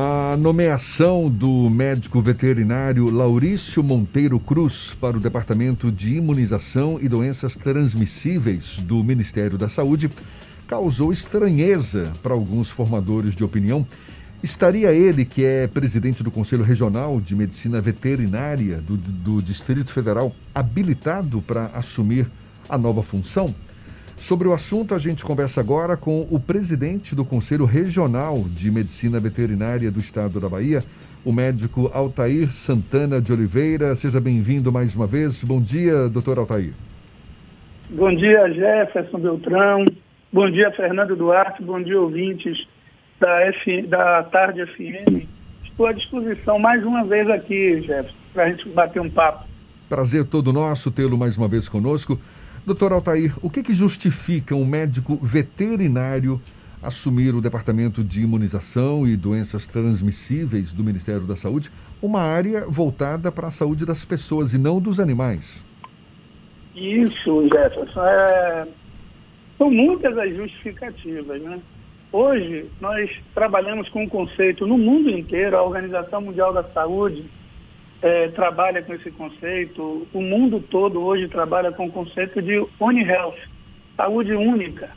A nomeação do médico veterinário Laurício Monteiro Cruz para o Departamento de Imunização e Doenças Transmissíveis do Ministério da Saúde causou estranheza para alguns formadores de opinião. Estaria ele, que é presidente do Conselho Regional de Medicina Veterinária do, do Distrito Federal, habilitado para assumir a nova função? Sobre o assunto, a gente conversa agora com o presidente do Conselho Regional de Medicina Veterinária do Estado da Bahia, o médico Altair Santana de Oliveira. Seja bem-vindo mais uma vez. Bom dia, doutor Altair. Bom dia, Jefferson Beltrão. Bom dia, Fernando Duarte. Bom dia, ouvintes da, F... da Tarde FM. Estou à disposição mais uma vez aqui, Jefferson, para a gente bater um papo. Prazer todo nosso tê-lo mais uma vez conosco. Doutor Altair, o que, que justifica um médico veterinário assumir o Departamento de Imunização e Doenças Transmissíveis do Ministério da Saúde, uma área voltada para a saúde das pessoas e não dos animais? Isso, Jefferson. É... São muitas as justificativas, né? Hoje, nós trabalhamos com um conceito no mundo inteiro, a Organização Mundial da Saúde é, trabalha com esse conceito, o mundo todo hoje trabalha com o conceito de One Health, saúde única,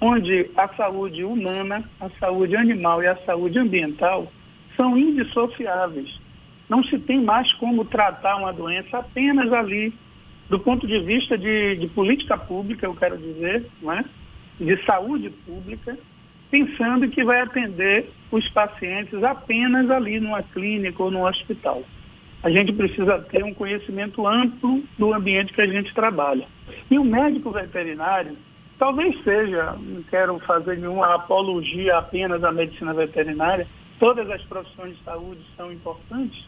onde a saúde humana, a saúde animal e a saúde ambiental são indissociáveis. Não se tem mais como tratar uma doença apenas ali, do ponto de vista de, de política pública, eu quero dizer, é? de saúde pública, pensando que vai atender os pacientes apenas ali numa clínica ou no hospital a gente precisa ter um conhecimento amplo do ambiente que a gente trabalha. E o médico veterinário, talvez seja, não quero fazer nenhuma apologia apenas à medicina veterinária, todas as profissões de saúde são importantes,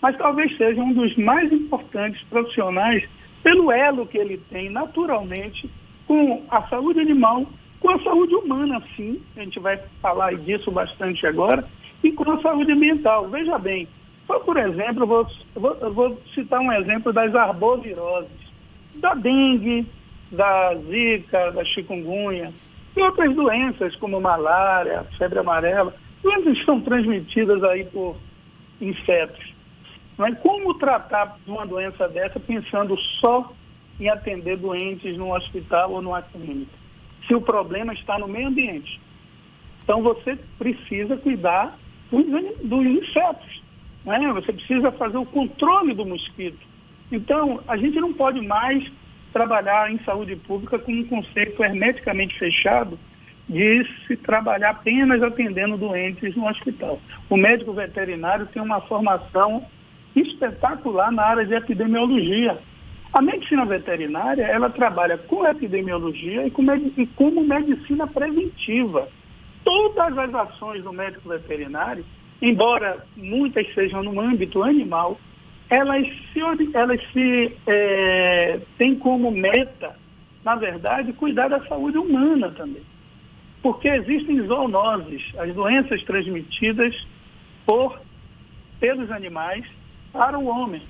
mas talvez seja um dos mais importantes profissionais pelo elo que ele tem naturalmente com a saúde animal, com a saúde humana, sim, a gente vai falar disso bastante agora, e com a saúde ambiental. Veja bem, só por exemplo, eu vou, vou, vou citar um exemplo das arboviroses, da dengue, da zika, da chikungunya e outras doenças como malária, febre amarela, doenças que são transmitidas aí por insetos. Mas como tratar uma doença dessa pensando só em atender doentes num hospital ou numa clínica? Se o problema está no meio ambiente. Então você precisa cuidar dos, dos insetos. Né? Você precisa fazer o controle do mosquito. Então, a gente não pode mais trabalhar em saúde pública com um conceito hermeticamente fechado de se trabalhar apenas atendendo doentes no hospital. O médico veterinário tem uma formação espetacular na área de epidemiologia. A medicina veterinária, ela trabalha com epidemiologia e, com, e como medicina preventiva. Todas as ações do médico veterinário embora muitas sejam no âmbito animal, elas se, elas se é, têm como meta, na verdade, cuidar da saúde humana também. Porque existem zoonoses, as doenças transmitidas por pelos animais para o homem.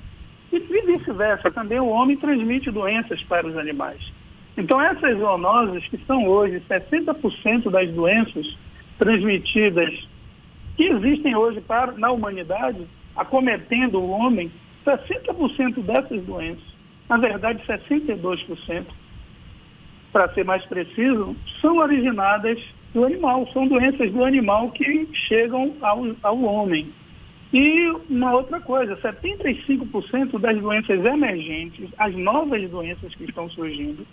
E vice-versa, também o homem transmite doenças para os animais. Então, essas zoonoses, que são hoje 60% das doenças transmitidas que existem hoje para, na humanidade, acometendo o homem, 60% dessas doenças, na verdade 62%, para ser mais preciso, são originadas do animal, são doenças do animal que chegam ao, ao homem. E uma outra coisa, 75% das doenças emergentes, as novas doenças que estão surgindo,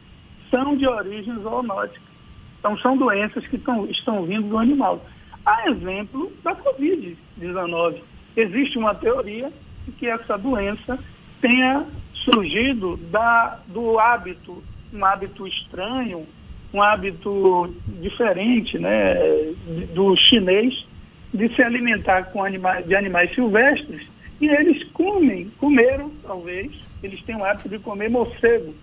são de origem zoonótica. Então, são doenças que estão, estão vindo do animal. A exemplo da Covid-19. Existe uma teoria de que essa doença tenha surgido da, do hábito, um hábito estranho, um hábito diferente né, do chinês de se alimentar com animais, de animais silvestres e eles comem, comeram talvez, eles têm o hábito de comer morcego.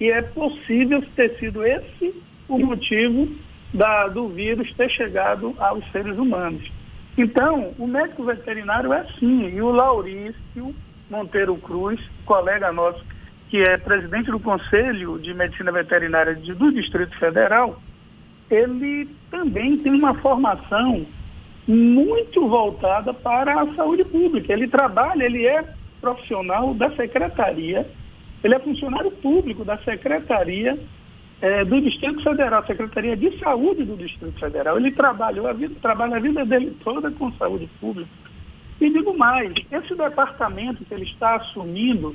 E é possível ter sido esse o motivo da, do vírus ter chegado aos seres humanos. Então, o médico veterinário é sim, e o Laurício Monteiro Cruz, colega nosso, que é presidente do Conselho de Medicina Veterinária do Distrito Federal, ele também tem uma formação muito voltada para a saúde pública. Ele trabalha, ele é profissional da secretaria, ele é funcionário público da secretaria é, do Distrito Federal, Secretaria de Saúde do Distrito Federal. Ele trabalhou a vida, trabalha a vida dele toda com saúde pública. E digo mais, esse departamento que ele está assumindo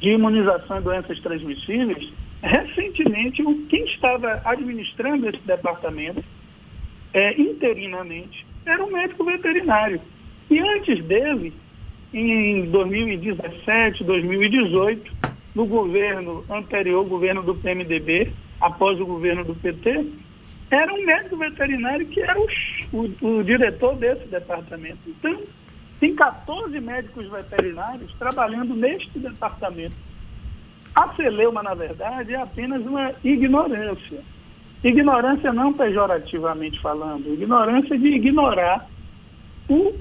de imunização e doenças transmissíveis, recentemente quem estava administrando esse departamento é, interinamente era um médico veterinário. E antes dele, em 2017, 2018, no governo anterior, governo do PMDB, após o governo do PT, era um médico veterinário que era o, o, o diretor desse departamento. Então, tem 14 médicos veterinários trabalhando neste departamento. A celeuma, na verdade, é apenas uma ignorância. Ignorância não pejorativamente falando, ignorância de ignorar o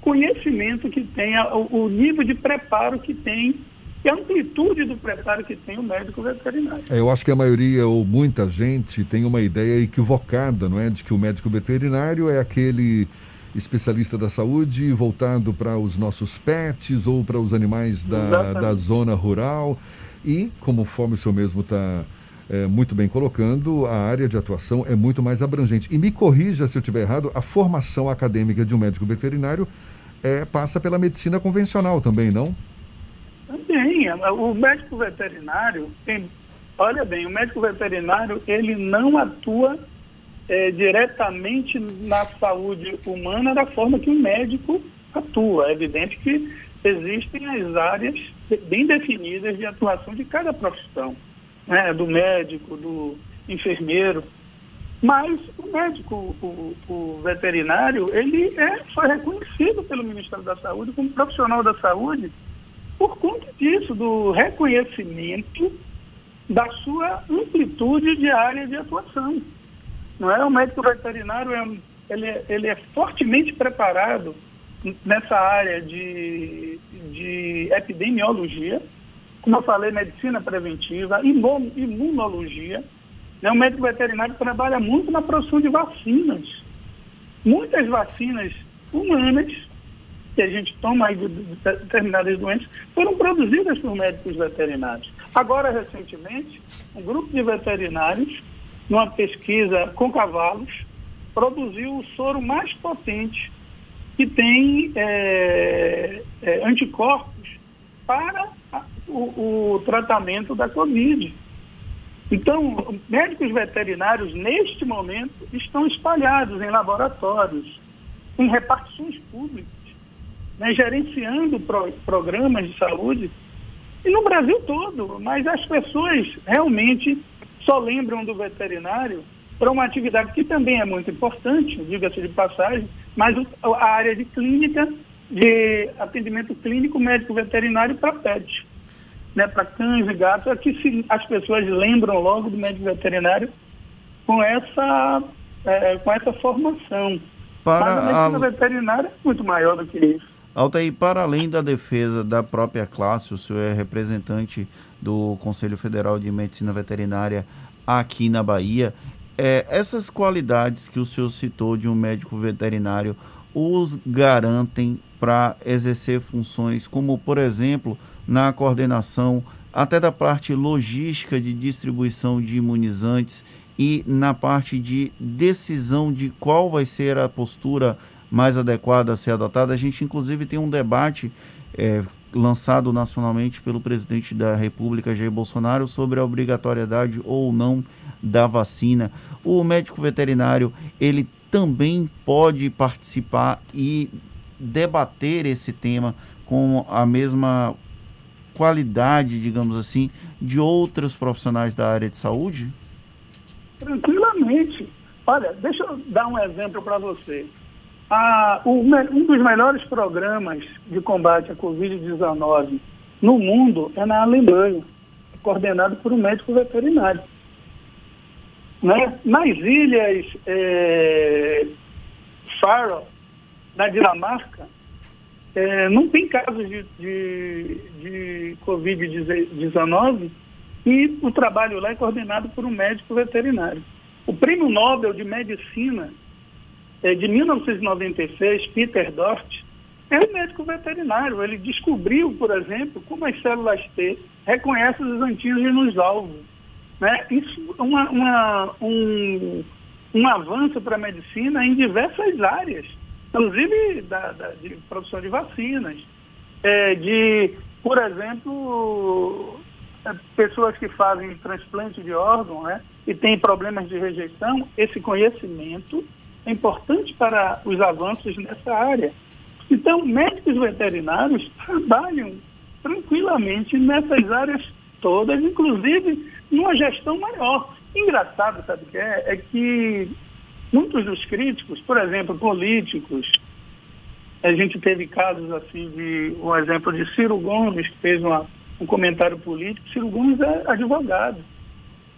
conhecimento que tem, o nível de preparo que tem e a amplitude do preparo que tem o médico veterinário. É, eu acho que a maioria ou muita gente tem uma ideia equivocada, não é? De que o médico veterinário é aquele especialista da saúde voltado para os nossos pets ou para os animais da, da zona rural. E, conforme o senhor mesmo está é, muito bem colocando, a área de atuação é muito mais abrangente. E me corrija se eu estiver errado, a formação acadêmica de um médico veterinário é, passa pela medicina convencional também, não? Também. O médico veterinário, tem, olha bem, o médico veterinário ele não atua é, diretamente na saúde humana da forma que o médico atua. É evidente que existem as áreas bem definidas de atuação de cada profissão né, do médico, do enfermeiro. Mas o médico, o, o, veterinário, ele é, foi reconhecido pelo Ministério da Saúde como profissional da saúde por conta disso, do reconhecimento da sua amplitude de área de atuação. Não é? O médico veterinário é, ele, é, ele é fortemente preparado nessa área de, de epidemiologia, como eu falei, medicina preventiva, imunologia. Né? O médico veterinário trabalha muito na produção de vacinas. Muitas vacinas humanas que a gente toma aí de determinadas doenças foram produzidas por médicos veterinários. Agora, recentemente, um grupo de veterinários, numa pesquisa com cavalos, produziu o soro mais potente que tem é, é, anticorpos para o, o tratamento da Covid. Então, médicos veterinários, neste momento, estão espalhados em laboratórios, em repartições públicas, né, gerenciando pro, programas de saúde, e no Brasil todo. Mas as pessoas realmente só lembram do veterinário para uma atividade que também é muito importante, diga-se de passagem, mas a área de clínica, de atendimento clínico médico veterinário para pets né, para cães e gatos, é que se, as pessoas lembram logo do médico veterinário com essa, é, com essa formação. Para Mas a medicina a... veterinária é muito maior do que isso. Altair, para além da defesa da própria classe, o senhor é representante do Conselho Federal de Medicina Veterinária aqui na Bahia. É, essas qualidades que o senhor citou de um médico veterinário os garantem para exercer funções como, por exemplo, na coordenação até da parte logística de distribuição de imunizantes e na parte de decisão de qual vai ser a postura mais adequada a ser adotada. A gente, inclusive, tem um debate é, lançado nacionalmente pelo presidente da República, Jair Bolsonaro, sobre a obrigatoriedade ou não da vacina. O médico veterinário, ele também pode participar e debater esse tema com a mesma qualidade, digamos assim, de outros profissionais da área de saúde? Tranquilamente. Olha, deixa eu dar um exemplo para você. Ah, o, um dos melhores programas de combate à Covid-19 no mundo é na Alemanha, coordenado por um médico veterinário. Né? Nas ilhas é, Faroe, na Dinamarca, é, não tem casos de, de, de Covid-19 e o trabalho lá é coordenado por um médico veterinário. O prêmio Nobel de Medicina de 1996, Peter Dort, é um médico veterinário. Ele descobriu, por exemplo, como as células T reconhecem os antígenos alvos. Né? Isso é uma, uma, um, um avanço para a medicina em diversas áreas, inclusive da, da de produção de vacinas, é, de, por exemplo, é, pessoas que fazem transplante de órgão né, e têm problemas de rejeição, esse conhecimento é importante para os avanços nessa área. Então, médicos veterinários trabalham tranquilamente nessas áreas todas, inclusive numa gestão maior. Engraçado, sabe o que é? É que muitos dos críticos, por exemplo, políticos, a gente teve casos assim de um exemplo de Ciro Gomes, que fez uma, um comentário político. Ciro Gomes é advogado.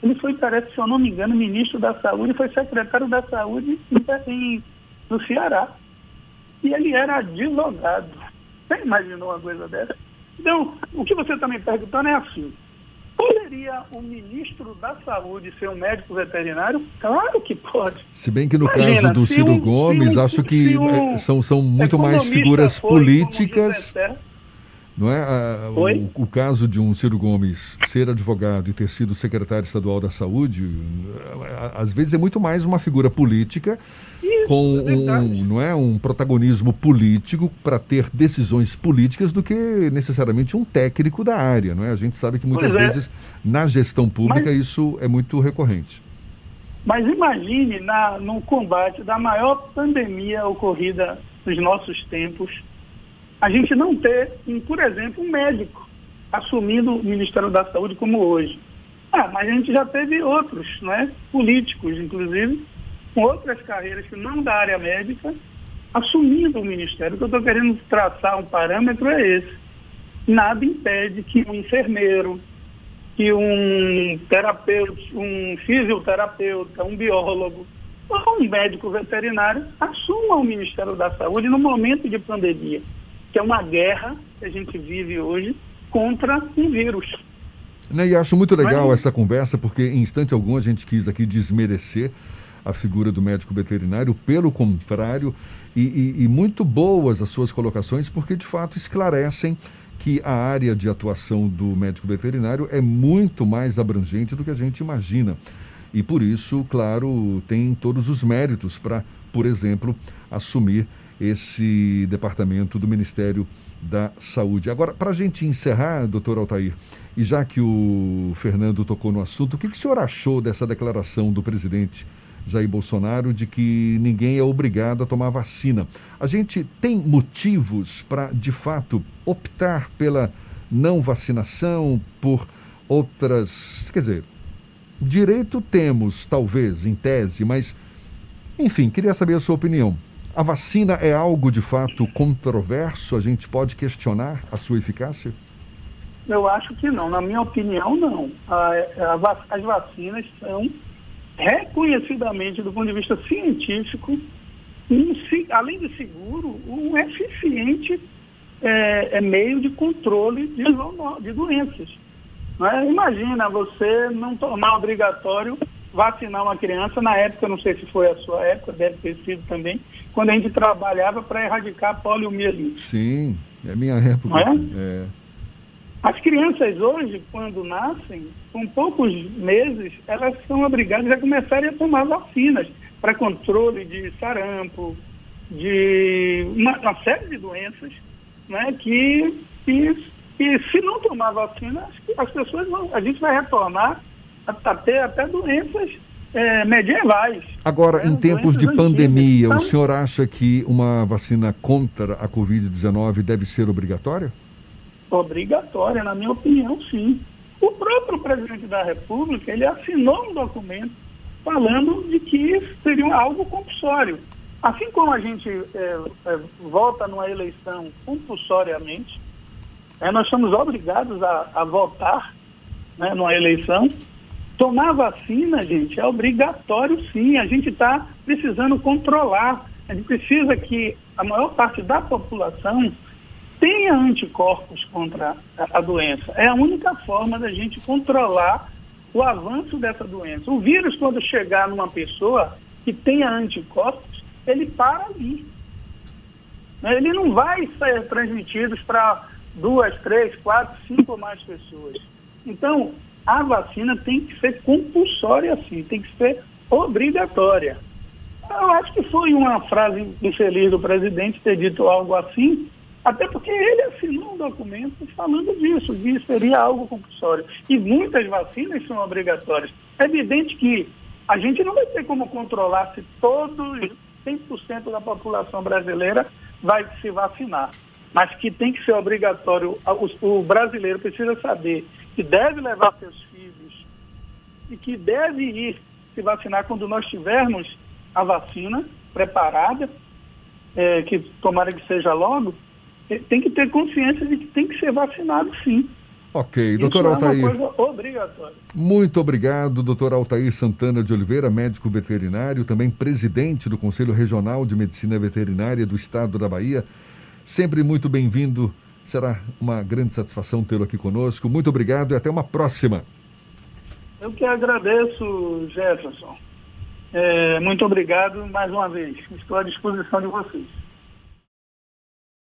Ele foi, parece, se eu não me engano, ministro da Saúde, foi secretário da Saúde em, no Ceará e ele era advogado. Você imaginou uma coisa dessa? Então, o que você está me perguntando é assim. Poderia o ministro da Saúde ser um médico veterinário? Claro que pode. Se bem que no Imagina, caso do Ciro um, Gomes, um, acho que um, são, são muito mais figuras políticas. Não é? O, o, caso de um Ciro Gomes ser advogado e ter sido secretário estadual da Saúde, às vezes é muito mais uma figura política Isso, com é um, não é, um protagonismo político para ter decisões políticas do que necessariamente um técnico da área. Não é? A gente sabe que muitas é. vezes na gestão pública Mas... isso é muito recorrente. Mas imagine na, no combate da maior pandemia ocorrida nos nossos tempos, a gente não ter, um, por exemplo, um médico assumindo o Ministério da Saúde como hoje. Ah, mas a gente já teve outros, né, políticos, inclusive, com outras carreiras que não da área médica, assumindo o Ministério. O que eu estou querendo traçar um parâmetro é esse. Nada impede que um enfermeiro, que um terapeuta, um fisioterapeuta, um biólogo, ou um médico veterinário assuma o Ministério da Saúde no momento de pandemia que é uma guerra que a gente vive hoje contra um vírus. Né, e acho muito legal Mas... essa conversa, porque em instante algum a gente quis aqui desmerecer a figura do médico veterinário, pelo contrário, e, e, e muito boas as suas colocações, porque de fato esclarecem que a área de atuação do médico veterinário é muito mais abrangente do que a gente imagina. E por isso, claro, tem todos os méritos para, por exemplo, assumir esse departamento do Ministério da Saúde. Agora, para a gente encerrar, doutor Altair, e já que o Fernando tocou no assunto, o que, que o senhor achou dessa declaração do presidente Jair Bolsonaro de que ninguém é obrigado a tomar vacina? A gente tem motivos para, de fato, optar pela não vacinação, por outras. Quer dizer, direito temos, talvez, em tese, mas, enfim, queria saber a sua opinião. A vacina é algo de fato controverso? A gente pode questionar a sua eficácia? Eu acho que não. Na minha opinião, não. A, a, as vacinas são reconhecidamente, do ponto de vista científico, um, além de seguro, um eficiente é, é meio de controle de, de doenças. É? Imagina você não tornar obrigatório vacinar uma criança, na época, não sei se foi a sua época, deve ter sido também, quando a gente trabalhava para erradicar a poliomielite. Sim, é minha época. É? É. As crianças hoje, quando nascem, com poucos meses, elas são obrigadas a começarem a tomar vacinas para controle de sarampo, de uma, uma série de doenças, né, que, que, que se não tomar vacina, as pessoas vão, a gente vai retornar até, até doenças é, medievais. Agora, né? em tempos de pandemia, então, o senhor acha que uma vacina contra a Covid-19 deve ser obrigatória? Obrigatória, na minha opinião, sim. O próprio presidente da República, ele assinou um documento falando de que seria algo compulsório. Assim como a gente é, é, vota numa eleição compulsoriamente, é, nós somos obrigados a, a votar né, numa eleição, Tomar vacina, gente, é obrigatório sim. A gente está precisando controlar. A gente precisa que a maior parte da população tenha anticorpos contra a, doença. É a única forma da gente controlar o avanço dessa doença. O vírus, quando chegar numa pessoa que tenha anticorpos, ele para ali. Né? Ele não vai ser transmitido para duas, três, quatro, cinco ou mais pessoas. Então, a vacina tem que ser compulsória assim, tem que ser obrigatória. Eu acho que foi uma frase infeliz do presidente ter dito algo assim, até porque ele assinou um documento falando disso, que seria algo compulsório. E muitas vacinas são obrigatórias. É evidente que a gente não vai ter como controlar se todos, 100% da população brasileira vai se vacinar. Mas que tem que ser obrigatório, o brasileiro precisa saber que deve levar seus filhos e que deve ir se vacinar quando nós tivermos a vacina preparada, é, que tomara que seja logo, tem que ter consciência de que tem que ser vacinado sim. Ok, doutor Altair. É coisa obrigatória. Muito obrigado, doutor Altair Santana de Oliveira, médico veterinário, também presidente do Conselho Regional de Medicina Veterinária do Estado da Bahia. Sempre muito bem-vindo. Será uma grande satisfação tê-lo aqui conosco. Muito obrigado e até uma próxima. Eu que agradeço, Jefferson. É, muito obrigado mais uma vez. Estou à disposição de vocês.